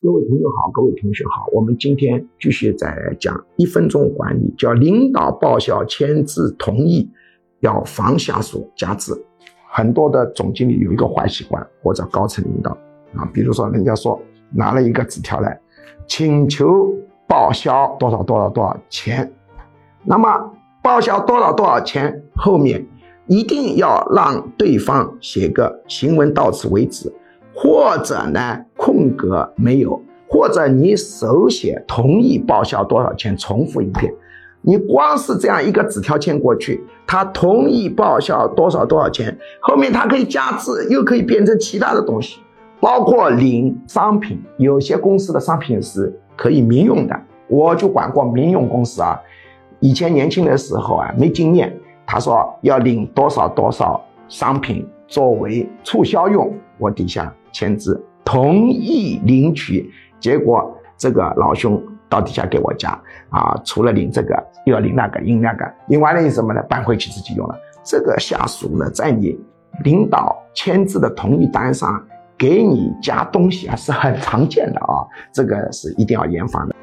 各位朋友好，各位同学好，我们今天继续再来讲一分钟管理，叫领导报销签字同意，要防下属加字。很多的总经理有一个坏习惯，或者高层领导啊，比如说人家说拿了一个纸条来，请求报销多少多少多少钱，那么报销多少多少钱后面一定要让对方写个行文到此为止。或者呢，空格没有，或者你手写同意报销多少钱，重复一遍。你光是这样一个纸条签过去，他同意报销多少多少钱，后面他可以加字，又可以变成其他的东西，包括领商品。有些公司的商品是可以民用的，我就管过民用公司啊。以前年轻的时候啊，没经验，他说要领多少多少商品作为促销用，我底下。签字同意领取，结果这个老兄到底下给我加啊，除了领这个，又要领那个，领那个，领完了你什么呢？搬回去自己用了。这个下属呢，在你领导签字的同意单上给你加东西啊，是很常见的啊，这个是一定要严防的。